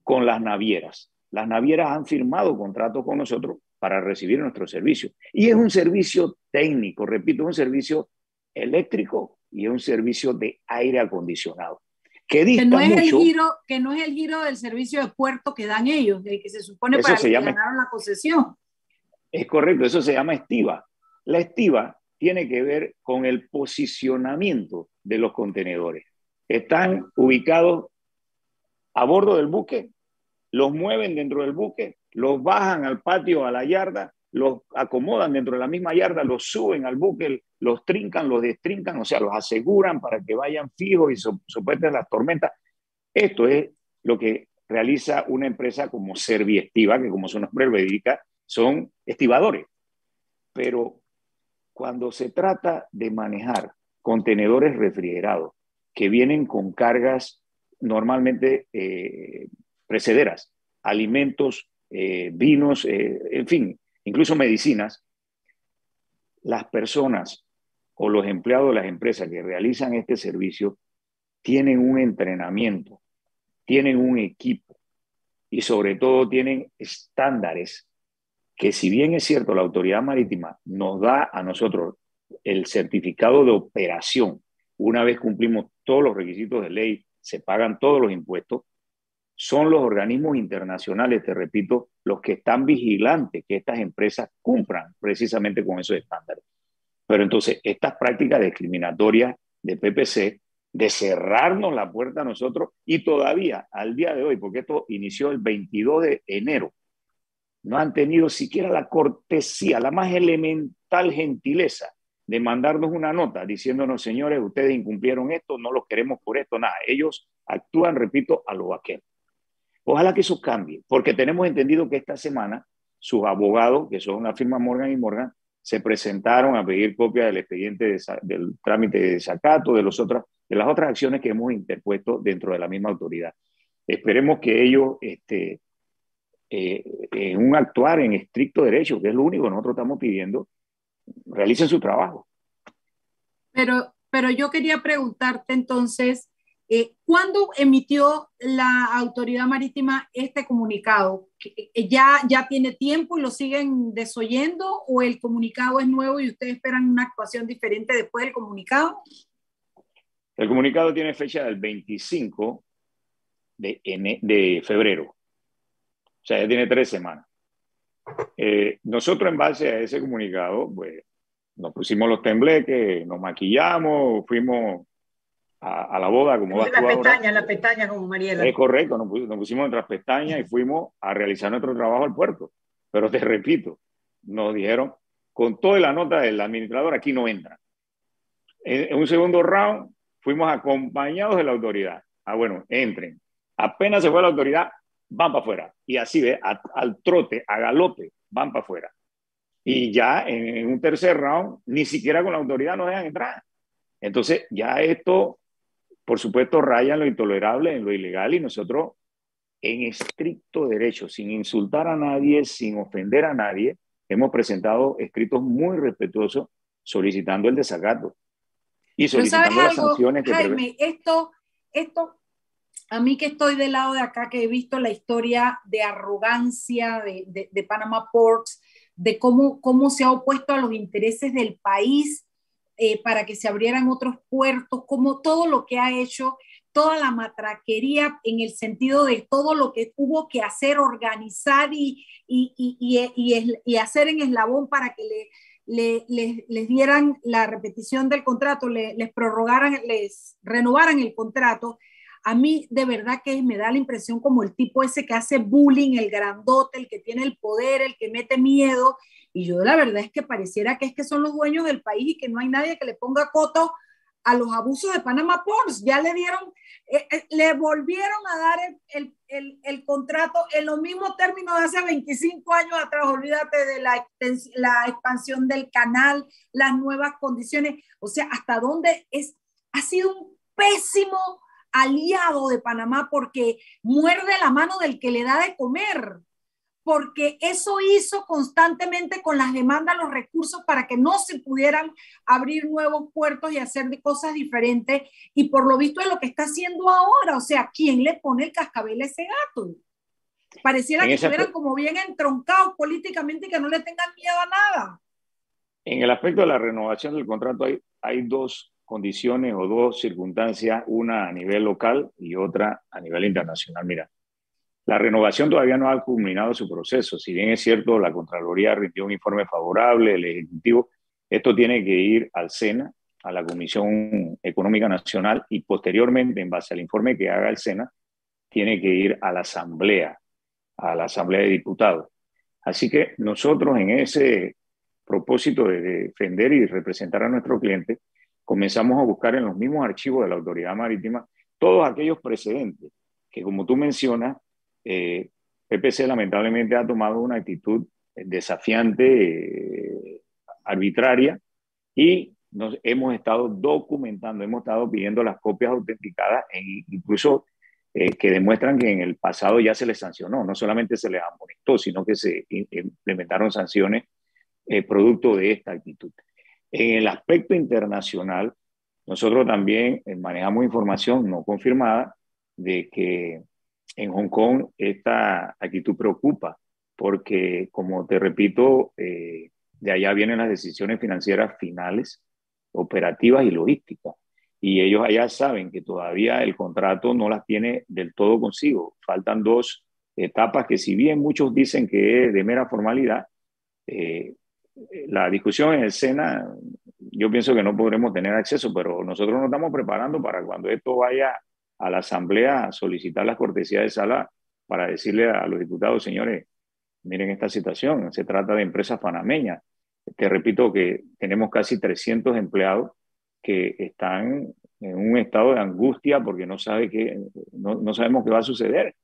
con las navieras. Las navieras han firmado contratos con nosotros para recibir nuestro servicio. Y es un servicio técnico, repito, un servicio eléctrico y un servicio de aire acondicionado. Que, no es el giro, que no es el giro del servicio de puerto que dan ellos, que se supone para que ganaron la concesión. Es correcto, eso se llama estiva. La estiva tiene que ver con el posicionamiento de los contenedores. Están ubicados a bordo del buque, los mueven dentro del buque, los bajan al patio, a la yarda, los acomodan dentro de la misma yarda, los suben al buque, los trincan, los destrincan, o sea, los aseguran para que vayan fijos y soporten las tormentas. Esto es lo que realiza una empresa como Serviestiva, que como su nombre lo son estibadores. Pero cuando se trata de manejar contenedores refrigerados que vienen con cargas normalmente eh, precederas, alimentos, eh, vinos, eh, en fin, incluso medicinas, las personas o los empleados de las empresas que realizan este servicio tienen un entrenamiento, tienen un equipo y sobre todo tienen estándares que si bien es cierto la autoridad marítima nos da a nosotros el certificado de operación, una vez cumplimos todos los requisitos de ley, se pagan todos los impuestos, son los organismos internacionales, te repito, los que están vigilantes que estas empresas cumplan precisamente con esos estándares. Pero entonces, estas prácticas discriminatorias de PPC, de cerrarnos la puerta a nosotros y todavía al día de hoy, porque esto inició el 22 de enero, no han tenido siquiera la cortesía, la más elemental gentileza de mandarnos una nota diciéndonos, señores, ustedes incumplieron esto, no los queremos por esto, nada. Ellos actúan, repito, a lo vaquero. Ojalá que eso cambie, porque tenemos entendido que esta semana sus abogados, que son la firma Morgan y Morgan, se presentaron a pedir copia del expediente del trámite de desacato, de, los otras, de las otras acciones que hemos interpuesto dentro de la misma autoridad. esperemos que ellos, este, eh, en un actuar en estricto derecho, que es lo único que nosotros estamos pidiendo, realicen su trabajo. Pero, pero yo quería preguntarte entonces, eh, ¿Cuándo emitió la autoridad marítima este comunicado? Eh, ¿Ya, ¿Ya tiene tiempo y lo siguen desoyendo o el comunicado es nuevo y ustedes esperan una actuación diferente después del comunicado? El comunicado tiene fecha del 25 de, de febrero, o sea, ya tiene tres semanas. Eh, nosotros en base a ese comunicado, pues nos pusimos los tembleques, nos maquillamos, fuimos a, la boda como va La pestaña, la pestaña como Mariela. Es correcto, nos, pusimos entre las pestañas y fuimos a realizar nuestro trabajo al puerto. Pero te repito, nos dijeron, con toda la nota del administrador, aquí no entran. En, un segundo round, fuimos acompañados de la autoridad. Ah, bueno, entren. Apenas se fue la autoridad, van para afuera. Y así ve, al trote, a galope, van para afuera. Y ya en, en, un tercer round, ni siquiera con la autoridad nos dejan entrar. Entonces, ya esto por supuesto, rayan lo intolerable en lo ilegal y nosotros, en estricto derecho, sin insultar a nadie, sin ofender a nadie, hemos presentado escritos muy respetuosos solicitando el desacato y solicitando las sanciones que Jaime, esto, esto, a mí que estoy del lado de acá, que he visto la historia de arrogancia de, de, de Panama Ports, de cómo, cómo se ha opuesto a los intereses del país eh, para que se abrieran otros puertos, como todo lo que ha hecho, toda la matraquería en el sentido de todo lo que tuvo que hacer, organizar y, y, y, y hacer en eslabón para que le, les dieran la repetición del contrato, les prorrogaran, les renovaran el contrato. A mí de verdad que me da la impresión como el tipo ese que hace bullying, el grandote, el que tiene el poder, el que mete miedo y yo la verdad es que pareciera que es que son los dueños del país y que no hay nadie que le ponga coto a los abusos de Panama Ports. Ya le dieron, eh, eh, le volvieron a dar el, el, el, contrato en los mismos términos de hace 25 años atrás. Olvídate de la, la expansión del canal, las nuevas condiciones. O sea, hasta dónde es, ha sido un pésimo aliado de Panamá porque muerde la mano del que le da de comer porque eso hizo constantemente con las demandas los recursos para que no se pudieran abrir nuevos puertos y hacer cosas diferentes. Y por lo visto es lo que está haciendo ahora. O sea, ¿quién le pone el cascabel a ese gato? Pareciera que estuvieran como bien entroncados políticamente y que no le tengan miedo a nada. En el aspecto de la renovación del contrato hay, hay dos condiciones o dos circunstancias, una a nivel local y otra a nivel internacional. Mira, la renovación todavía no ha culminado su proceso. Si bien es cierto, la Contraloría rindió un informe favorable, el Ejecutivo, esto tiene que ir al SENA, a la Comisión Económica Nacional, y posteriormente, en base al informe que haga el SENA, tiene que ir a la Asamblea, a la Asamblea de Diputados. Así que nosotros en ese propósito de defender y representar a nuestro cliente, comenzamos a buscar en los mismos archivos de la Autoridad Marítima todos aquellos precedentes que, como tú mencionas, eh, PPC lamentablemente ha tomado una actitud desafiante, eh, arbitraria, y hemos estado documentando, hemos estado pidiendo las copias autenticadas, e incluso eh, que demuestran que en el pasado ya se les sancionó, no solamente se les amonestó, sino que se implementaron sanciones eh, producto de esta actitud. En el aspecto internacional, nosotros también manejamos información no confirmada de que en Hong Kong esta actitud preocupa porque, como te repito, eh, de allá vienen las decisiones financieras finales, operativas y logísticas. Y ellos allá saben que todavía el contrato no las tiene del todo consigo. Faltan dos etapas que si bien muchos dicen que es de mera formalidad, eh, la discusión en el SENA, yo pienso que no podremos tener acceso, pero nosotros nos estamos preparando para cuando esto vaya a la Asamblea a solicitar la cortesía de sala para decirle a los diputados, señores, miren esta situación, se trata de empresas panameñas. Te repito que tenemos casi 300 empleados que están en un estado de angustia porque no, sabe qué, no, no sabemos qué va a suceder.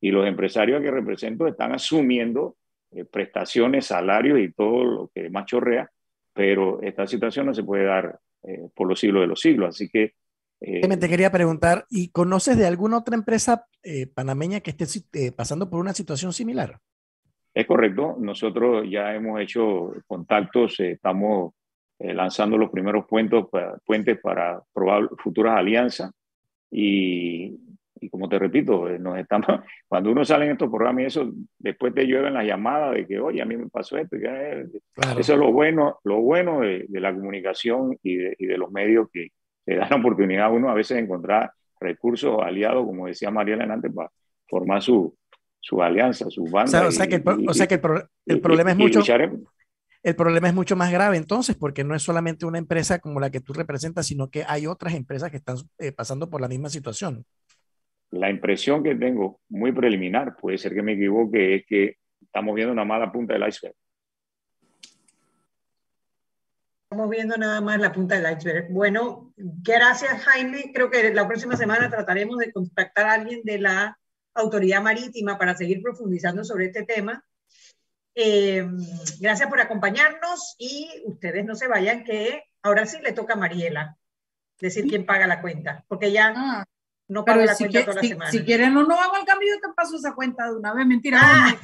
Y los empresarios que represento están asumiendo eh, prestaciones, salarios y todo lo que más chorrea, pero esta situación no se puede dar eh, por los siglos de los siglos. Así que Eh, te quería preguntar, ¿y conoces de alguna otra empresa eh, panameña que esté eh, pasando por una situación similar? Es correcto, nosotros ya hemos hecho contactos, estamos lanzando los primeros puentes para, puentes para probar futuras alianzas y, y, como te repito, nos estamos, (laughs) cuando uno sale en estos programas y eso, después te llueven las llamadas de que, oye, a mí me pasó esto. Eso es lo bueno, lo bueno de, de la comunicación y de, y de los medios que, le da la oportunidad a uno a veces de encontrar recursos aliados, como decía María antes, para formar su, su alianza, su banda. O sea, que, el, o sea que el, problema es mucho... El problema es mucho más grave entonces, porque no es solamente una empresa como la que tú representas, sino que hay otras empresas que están eh, pasando por la misma situación. La impresión que tengo, muy preliminar, puede ser que me equivoque, es que estamos viendo una mala punta del iceberg. Estamos viendo nada más la punta del iceberg. Bueno, gracias Jaime. Creo que la próxima semana trataremos de contactar a alguien de la autoridad marítima para seguir profundizando sobre este tema. Eh, gracias por acompañarnos y ustedes no se vayan que ahora sí le toca a Mariela decir quién paga la cuenta, porque ya ah, no paga la cuenta toda la semana. Si quieren no nos vamos al cambio, yo te paso esa cuenta de una vez, mentira. Ah.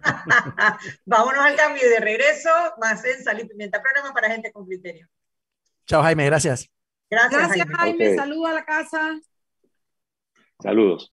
(laughs) Vámonos al cambio de regreso, más en Sal y Pimienta, programa para gente con criterio. Chao, Jaime, gracias. Gracias, Jaime. Jaime. Saludos a la casa. Saludos.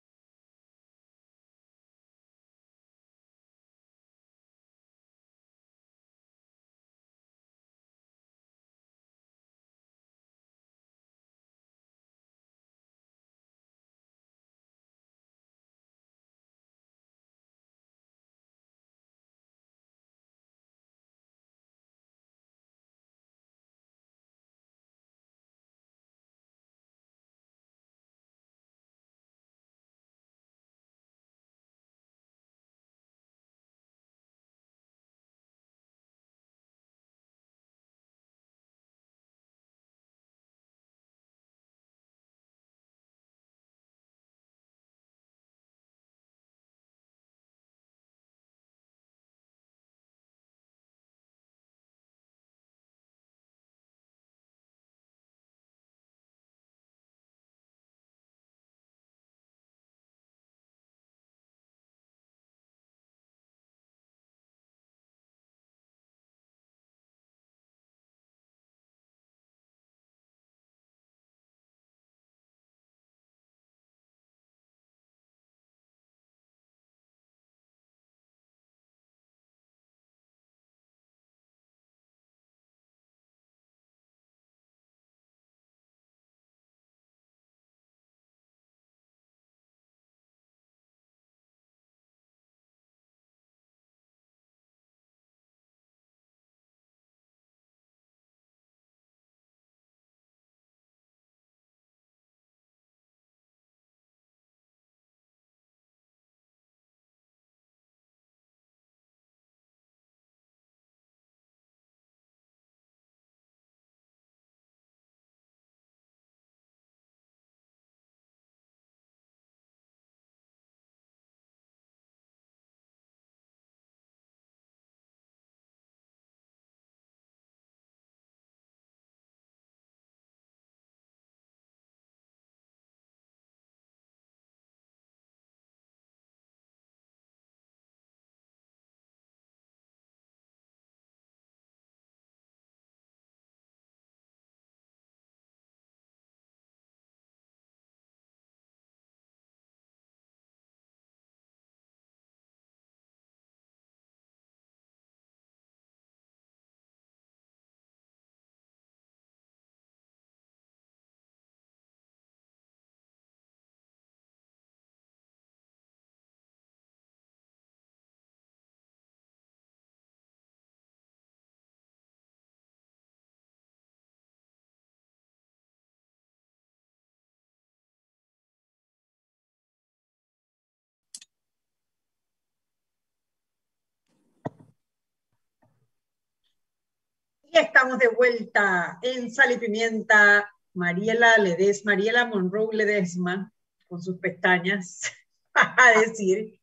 Estamos de vuelta en Sal y Pimienta. Mariela Ledesma, Mariela Monroe Ledesma, con sus pestañas, (laughs) a decir.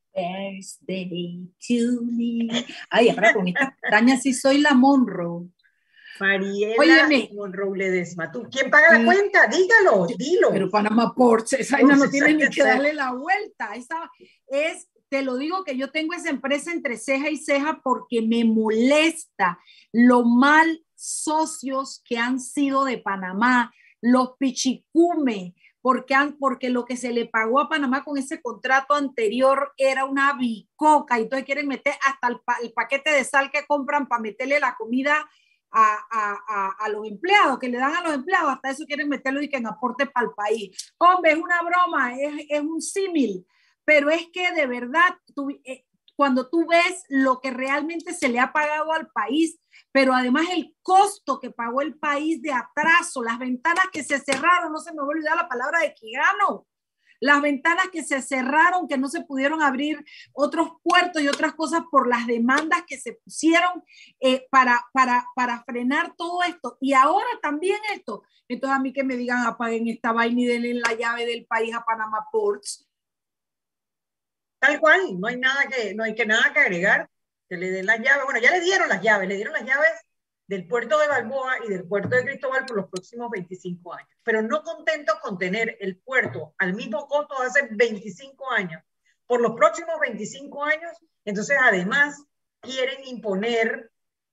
Ay, ahora con estas pestañas sí soy la Monroe. Mariela Óyeme. Monroe Ledesma. ¿Tú, ¿Quién paga la cuenta? Dígalo, dilo. Pero Panamá Ports, esa no Pues, tiene ni que darle la vuelta. Esa es, te lo digo que yo tengo esa empresa entre ceja y ceja porque me molesta lo mal socios que han sido de Panamá, los pichicume, porque, porque lo que se le pagó a Panamá con ese contrato anterior era una bicoca y entonces quieren meter hasta el, pa- el paquete de sal que compran para meterle la comida a, los empleados, que le dan a los empleados, hasta eso quieren meterlo y que en aporte para el país. Hombre, es una broma, es un símil, pero es que de verdad, eh, cuando tú ves lo que realmente se le ha pagado al país, pero además el costo que pagó el país de atraso, las ventanas que se cerraron, no se me va a olvidar la palabra de Quijano, las ventanas que se cerraron, que no se pudieron abrir otros puertos y otras cosas por las demandas que se pusieron eh, para, para, para frenar todo esto. Y ahora también esto. Entonces a mí que me digan apaguen esta vaina y denle la llave del país a Panama Ports. Tal cual, no hay nada que, no hay que nada que agregar, que le den las llaves. Bueno, ya le dieron las llaves, le dieron las llaves del puerto de Balboa y del puerto de Cristóbal por los próximos 25 años. Pero no contentos con tener el puerto al mismo costo hace 25 años, por los próximos 25 años, entonces además quieren imponer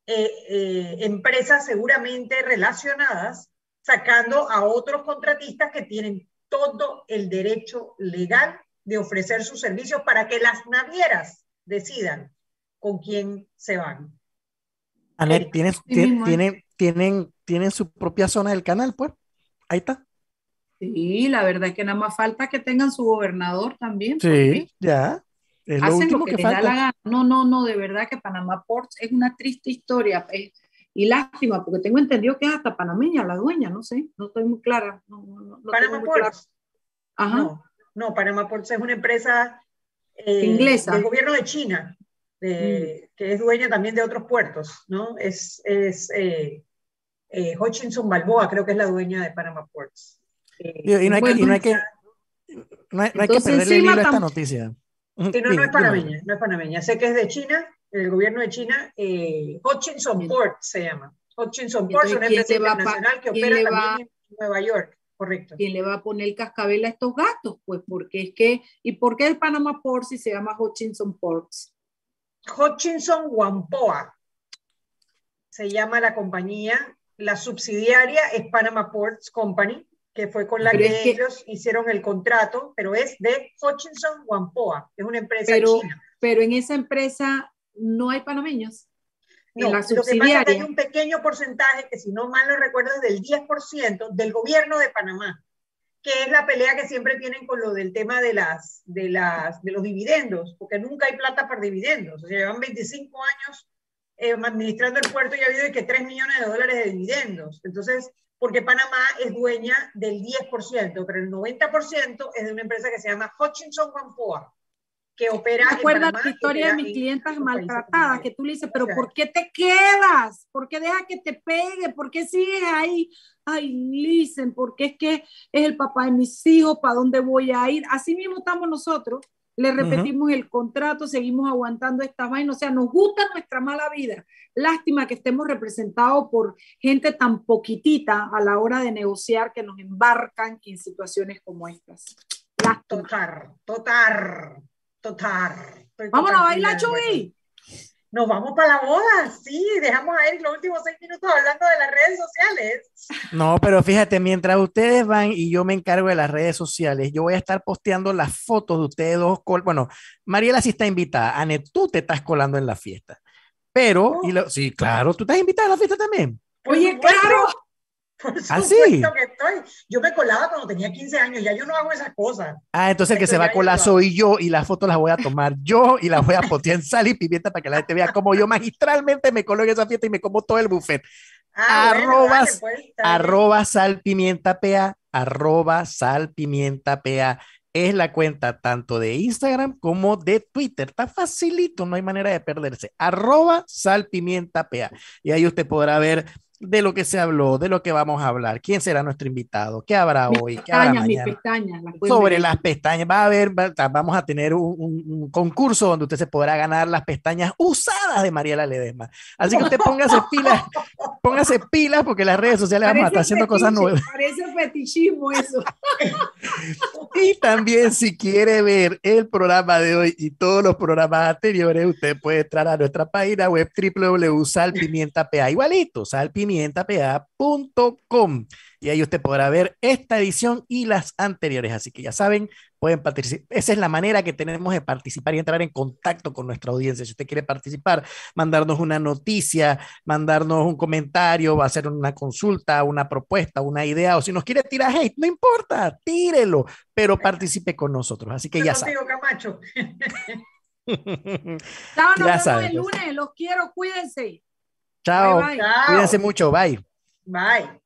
eh, eh, empresas seguramente relacionadas, sacando a otros contratistas que tienen todo el derecho legal de ofrecer sus servicios para que las navieras decidan con quién se van. Anet, ¿tienes, Sí ¿eh? tienen, tienen, tienen su propia zona del canal, pues. Ahí está. Sí, la verdad es que nada más falta que tengan su gobernador también. Sí, ya. Es lo Hacen último lo que, que les da la falta. gana. No, no, no, de verdad que Panamá Ports es una triste historia. pues, y lástima, porque tengo entendido que es hasta panameña la dueña, no sé, no estoy muy clara. No, no, no, claro. Ports. Ajá. No, Panama Ports es una empresa eh, Inglesa. del gobierno de China, de- que es dueña también de otros puertos, ¿no? Es, es eh, eh, Hutchinson Balboa, creo que es la dueña de Panama Ports. Eh, Y, y no hay, que- y no hay que, no hay, no hay que perderle el hilo a esta noticia. Sí, no, no es panameña, no es panameña. Sé que es de China, el gobierno de China, eh, Hutchinson. Port se llama. Hutchinson Port es una entonces, ¿quién empresa internacional que opera también en Nueva York, correcto. ¿Quién le va a poner el cascabel a estos gatos? Pues porque es que, ¿y por qué el Panama Ports si se llama Hutchinson Ports? Hutchinson Whampoa se llama la compañía, la subsidiaria es Panama Ports Company, que fue con la Pero que, ellos hicieron el contrato, pero es de Hutchinson Whampoa, es una empresa Pero, china. pero en esa empresa no hay panameños. No, en la lo que pasa es que hay subsidiaria. un pequeño porcentaje, que si no mal lo recuerdo, es del 10% del gobierno de Panamá, que es la pelea que siempre tienen con lo del tema de, las, de, las, de los dividendos, porque nunca hay plata para dividendos. O sea, llevan 25 años eh, administrando el puerto y ha habido que 3 millones de dólares de dividendos. Entonces, porque Panamá es dueña del 10%, pero el 90% es de una empresa que se llama Hutchinson Whampoa, que opera ¿Te en acuerdas Panamá la historia de mis en clientas maltratadas? Que tú le dices, pero O sea, ¿por qué te quedas? ¿Por qué dejas que te pegue? ¿Por qué sigues ahí? Ay, listen, porque es que es el papá de mis hijos, ¿para dónde voy a ir? Así mismo estamos nosotros. Le repetimos el contrato, seguimos aguantando estas vainas. O sea, nos gusta nuestra mala vida. Lástima que estemos representados por gente tan poquitita a la hora de negociar que nos embarcan en situaciones como estas. Lástima. Total, total, total. Vámonos a bailar. Chuy. Nos vamos para la boda, sí, dejamos a Eric los últimos seis minutos hablando de las redes sociales. No, pero fíjate, mientras ustedes van y yo me encargo de las redes sociales, yo voy a estar posteando las fotos de ustedes dos. col- Bueno, Mariela sí está invitada. Anet, tú te estás colando en la fiesta. Pero, y lo- sí, claro, tú estás invitada a la fiesta también. Oye, claro. Por ¿Ah, supuesto sí? que estoy. Yo me colaba cuando tenía 15 años, ya yo no hago esas cosas. Ah, entonces el que se va a colar soy yo y las fotos las voy a tomar yo y las voy a postear en sal y pimienta para que la gente vea cómo yo magistralmente me colo en esa fiesta y me como todo el buffet. Ah, bueno, Arrobas- dale, pues, arroba sal pimienta arroba sal pimienta. Es la cuenta tanto de Instagram como de Twitter. Está facilito, no hay manera de perderse. Arroba sal pimienta. Y ahí usted podrá ver de lo que se habló, de lo que vamos a hablar, quién será nuestro invitado, qué habrá Mis hoy, qué habrá pestañas, mis mañana pestañas. las sobre ver. las pestañas. Va a haber, va- vamos a tener un, un- un concurso donde usted se podrá ganar las pestañas usadas de Mariela Ledesma. Así que usted póngase pilas, (laughs) póngase pilas porque las redes sociales vamos a estar haciendo cosas nuevas. Parece fetichismo eso. (laughs) y también si quiere ver el programa de hoy y todos los programas anteriores, usted puede entrar a nuestra página web www.salpimientapa, igualito, salpimientapa.com y ahí usted podrá ver esta edición y las anteriores. Así que ya saben, pueden participar. Esa es la manera que tenemos de participar y entrar en contacto con nuestra audiencia. Si usted quiere participar, mandarnos una noticia, mandarnos un comentario, va a hacer una consulta, una propuesta, una idea, o si nos quiere tirar hate, no importa, tírelo, pero participe con nosotros. Así que ya saben. Camacho. (laughs) Chao, nos vemos el lunes. Los quiero, cuídense. Chao. Cuídense mucho. Bye. Bye.